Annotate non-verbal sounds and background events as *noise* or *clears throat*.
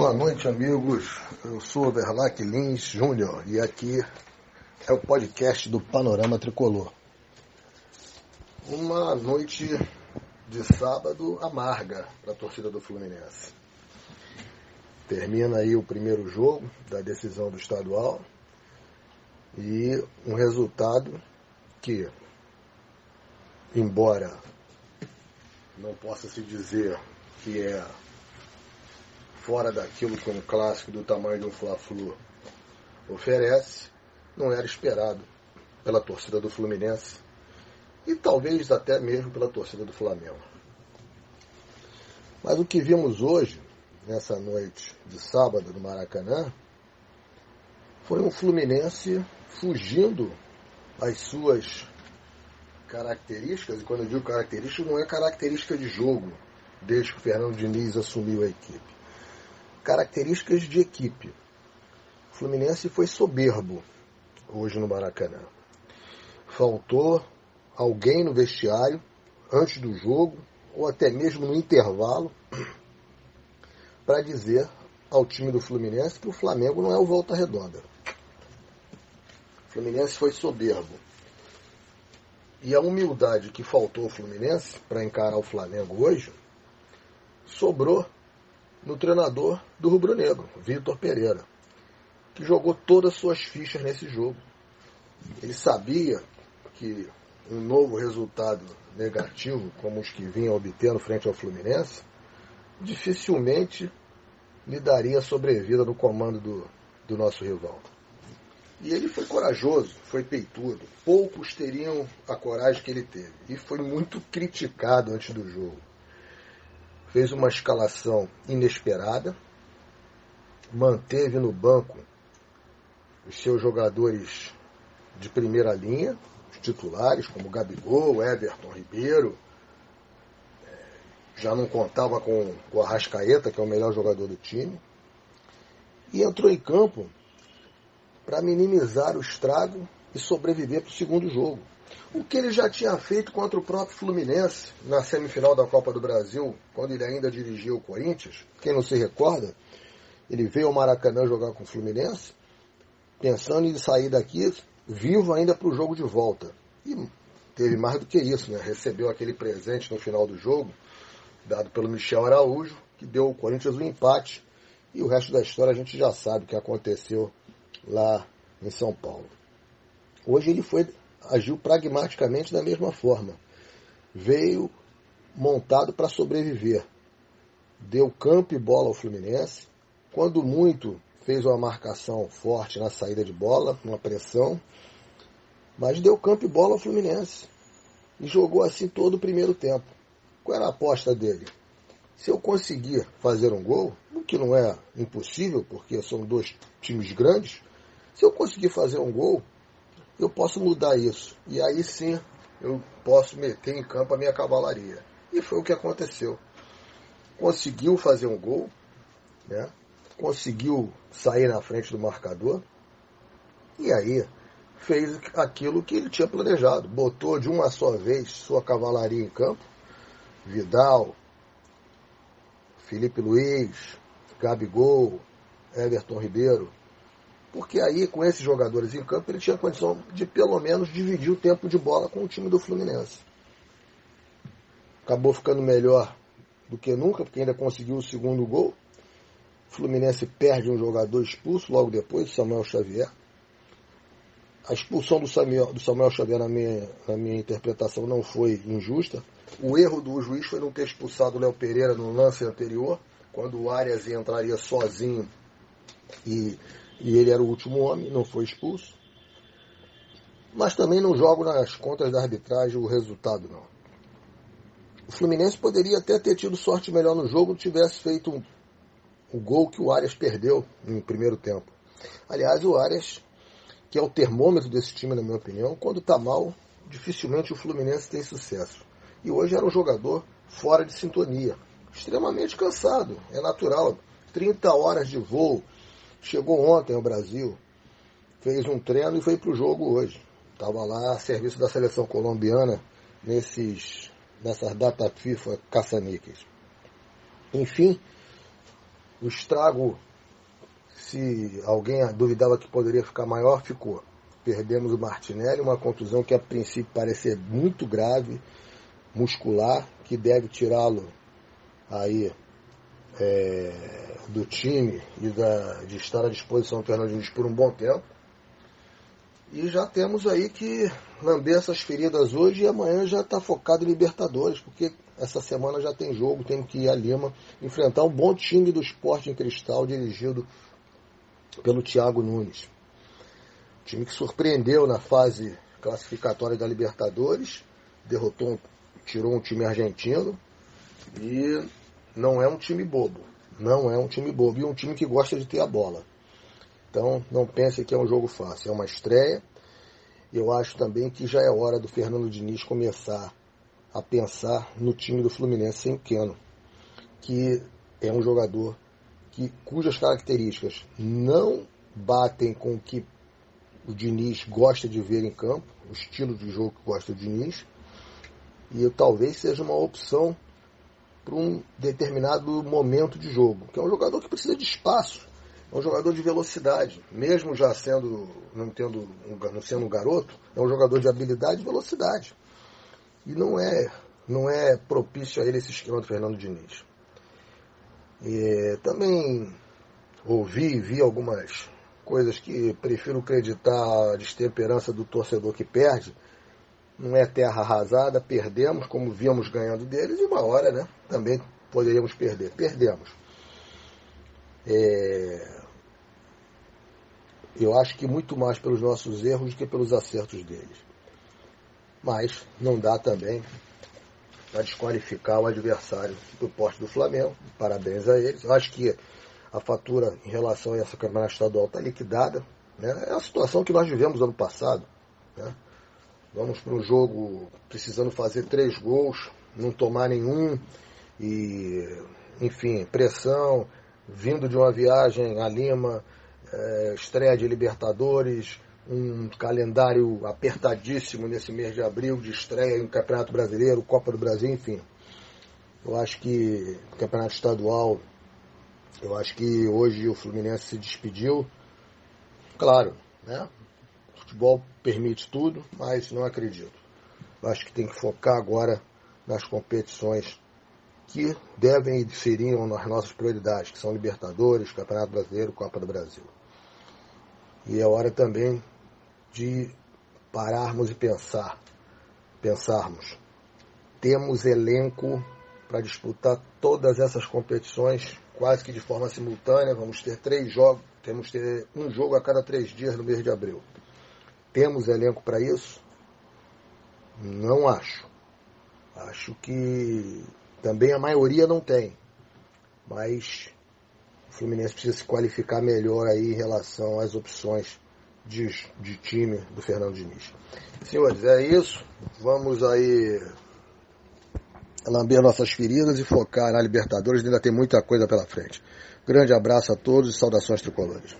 Boa noite, amigos. Eu sou Verlac Lins Júnior e aqui é o podcast do Panorama Tricolor. Uma noite de sábado amarga para a torcida do Fluminense. Termina aí o primeiro jogo da decisão do estadual e um resultado que, embora não possa se dizer que é fora daquilo que um clássico do tamanho do Fla-Flu oferece, não era esperado pela torcida do Fluminense e talvez até mesmo pela torcida do Flamengo. Mas o que vimos hoje, nessa noite de sábado no Maracanã, foi um Fluminense fugindo às suas características, e quando eu digo característica, não é característica de jogo, desde que o Fernando Diniz assumiu a equipe características de equipe. O Fluminense foi soberbo hoje no Maracanã. Faltou alguém no vestiário antes do jogo ou até mesmo no intervalo *clears throat* para dizer ao time do Fluminense que o Flamengo não é o volta redonda. O Fluminense foi soberbo. E a humildade que faltou ao Fluminense para encarar o Flamengo hoje sobrou no treinador do Rubro Negro, Vitor Pereira, que jogou todas as suas fichas nesse jogo. Ele sabia que um novo resultado negativo, como os que vinham obtendo frente ao Fluminense, dificilmente lhe daria sobrevida no comando do, do nosso rival. E ele foi corajoso, foi peitudo. Poucos teriam a coragem que ele teve. E foi muito criticado antes do jogo fez uma escalação inesperada, manteve no banco os seus jogadores de primeira linha, os titulares, como Gabigol, Everton Ribeiro, é, já não contava com o Arrascaeta, que é o melhor jogador do time, e entrou em campo para minimizar o estrago e sobreviver para o segundo jogo. O que ele já tinha feito contra o próprio Fluminense na semifinal da Copa do Brasil, quando ele ainda dirigia o Corinthians, quem não se recorda, ele veio ao Maracanã jogar com o Fluminense, pensando em sair daqui vivo ainda para o jogo de volta. E teve mais do que isso, né? Recebeu aquele presente no final do jogo, dado pelo Michel Araújo, que deu ao Corinthians um empate. E o resto da história a gente já sabe o que aconteceu lá em São Paulo. Hoje ele foi agiu pragmaticamente da mesma forma. Veio montado para sobreviver. Deu campo e bola ao Fluminense. Quando muito, fez uma marcação forte na saída de bola, uma pressão. Mas deu campo e bola ao Fluminense. E jogou assim todo o primeiro tempo. Qual era a aposta dele? Se eu conseguir fazer um gol, o que não é impossível, porque são dois times grandes, se eu conseguir fazer um gol, eu posso mudar isso. E aí sim eu posso meter em campo a minha cavalaria. E foi o que aconteceu. Conseguiu fazer um gol, né? conseguiu sair na frente do marcador, e aí fez aquilo que ele tinha planejado. Botou de uma só vez sua cavalaria em campo. Vidal, Felipe Luiz, Gabigol, Everton Ribeiro, porque aí, com esses jogadores em campo, ele tinha condição de pelo menos dividir o tempo de bola com o time do Fluminense. Acabou ficando melhor do que nunca, porque ainda conseguiu o segundo gol. O Fluminense perde um jogador expulso logo depois, Samuel Xavier. A expulsão do Samuel, do Samuel Xavier, na minha, na minha interpretação, não foi injusta. O erro do juiz foi não ter expulsado o Léo Pereira no lance anterior, quando o Arias entraria sozinho e e ele era o último homem, não foi expulso. Mas também não jogo nas contas da arbitragem o resultado, não. O Fluminense poderia até ter tido sorte melhor no jogo se tivesse feito um, o gol que o Arias perdeu no primeiro tempo. Aliás, o Arias, que é o termômetro desse time, na minha opinião, quando está mal, dificilmente o Fluminense tem sucesso. E hoje era um jogador fora de sintonia, extremamente cansado, é natural. 30 horas de voo, Chegou ontem ao Brasil, fez um treino e foi para o jogo hoje. Estava lá a serviço da seleção colombiana nesses, nessas datas FIFA caça-níqueis. Enfim, O estrago, se alguém duvidava que poderia ficar maior, ficou. Perdemos o Martinelli, uma contusão que a princípio parece muito grave, muscular, que deve tirá-lo aí é, do time e da, de estar à disposição do Fernando por um bom tempo. E já temos aí que lamber essas feridas hoje e amanhã já está focado em Libertadores, porque essa semana já tem jogo, tem que ir a Lima enfrentar um bom time do esporte em cristal dirigido pelo Thiago Nunes. Time que surpreendeu na fase classificatória da Libertadores, derrotou, tirou um time argentino e não é um time bobo. Não é um time bobo e um time que gosta de ter a bola. Então, não pense que é um jogo fácil. É uma estreia. Eu acho também que já é hora do Fernando Diniz começar a pensar no time do Fluminense sem Keno, que é um jogador que, cujas características não batem com o que o Diniz gosta de ver em campo, o estilo de jogo que gosta do Diniz, e talvez seja uma opção para um determinado momento de jogo, que é um jogador que precisa de espaço. É um jogador de velocidade, mesmo já sendo, não, tendo, não sendo um garoto, é um jogador de habilidade e velocidade. E não é, não é propício a ele esse esquema do Fernando Diniz. E, também ouvi e vi algumas coisas que prefiro acreditar a destemperança do torcedor que perde. Não é terra arrasada, perdemos, como víamos ganhando deles, e uma hora né, também poderíamos perder. Perdemos. É, eu acho que muito mais pelos nossos erros do que pelos acertos deles. Mas não dá também para desqualificar o adversário do porte do Flamengo. Parabéns a eles. Eu acho que a fatura em relação a essa campeonato estadual está liquidada. Né? É a situação que nós vivemos ano passado. Né? Vamos para um jogo precisando fazer três gols, não tomar nenhum e, enfim, pressão, vindo de uma viagem a Lima, é, estreia de Libertadores, um calendário apertadíssimo nesse mês de abril de estreia em Campeonato Brasileiro, Copa do Brasil, enfim. Eu acho que Campeonato Estadual, eu acho que hoje o Fluminense se despediu. Claro, né? Futebol permite tudo, mas não acredito. Acho que tem que focar agora nas competições que devem e seriam nas nossas prioridades, que são Libertadores, Campeonato Brasileiro, Copa do Brasil. E é hora também de pararmos e pensar, pensarmos. Temos elenco para disputar todas essas competições quase que de forma simultânea. Vamos ter três jogos, temos ter um jogo a cada três dias no mês de abril. Temos elenco para isso? Não acho. Acho que também a maioria não tem. Mas o Fluminense precisa se qualificar melhor aí em relação às opções de, de time do Fernando Diniz. Senhores, é isso. Vamos aí lamber nossas feridas e focar na Libertadores. Ainda tem muita coisa pela frente. Grande abraço a todos e saudações tricolores.